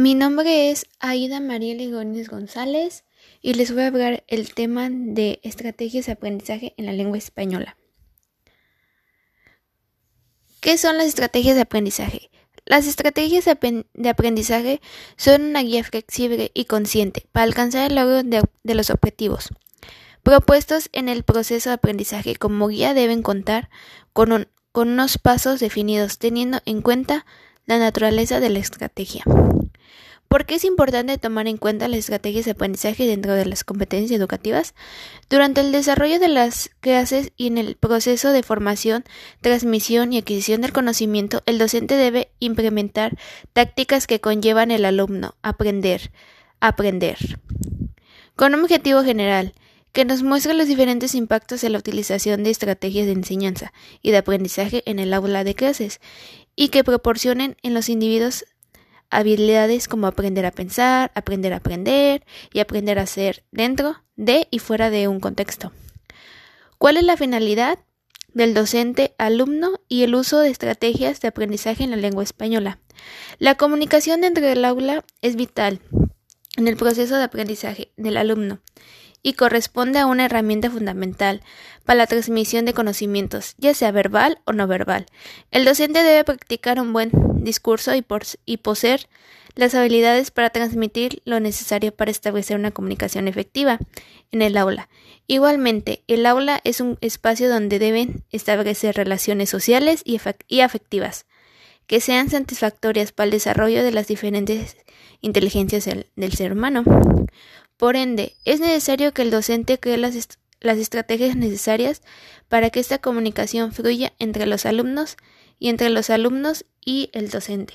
Mi nombre es Aida María Legónez González y les voy a hablar el tema de estrategias de aprendizaje en la lengua española. ¿Qué son las estrategias de aprendizaje? Las estrategias de aprendizaje son una guía flexible y consciente para alcanzar el logro de, los objetivos propuestos en el proceso de aprendizaje. Como guía deben contar con unos pasos definidos teniendo en cuenta la naturaleza de la estrategia. ¿Por qué es importante tomar en cuenta las estrategias de aprendizaje dentro de las competencias educativas? Durante el desarrollo de las clases y en el proceso de formación, transmisión y adquisición del conocimiento, el docente debe implementar tácticas que conllevan al alumno aprender, aprender. Con un objetivo general, que nos muestre los diferentes impactos de la utilización de estrategias de enseñanza y de aprendizaje en el aula de clases y que proporcionen en los individuos habilidades como aprender a pensar, aprender a aprender y aprender a ser dentro de y fuera de un contexto. ¿Cuál es la finalidad del docente alumno y el uso de estrategias de aprendizaje en la lengua española? La comunicación dentro del aula es vital en el proceso de aprendizaje del alumno y corresponde a una herramienta fundamental para la transmisión de conocimientos, ya sea verbal o no verbal. El docente debe practicar un buen discurso y, poseer las habilidades para transmitir lo necesario para establecer una comunicación efectiva en el aula. Igualmente, el aula es un espacio donde deben establecer relaciones sociales y, afectivas que sean satisfactorias para el desarrollo de las diferentes inteligencias del ser humano. Por ende, es necesario que el docente cree las, las estrategias necesarias para que esta comunicación fluya entre los alumnos y entre los alumnos y el docente.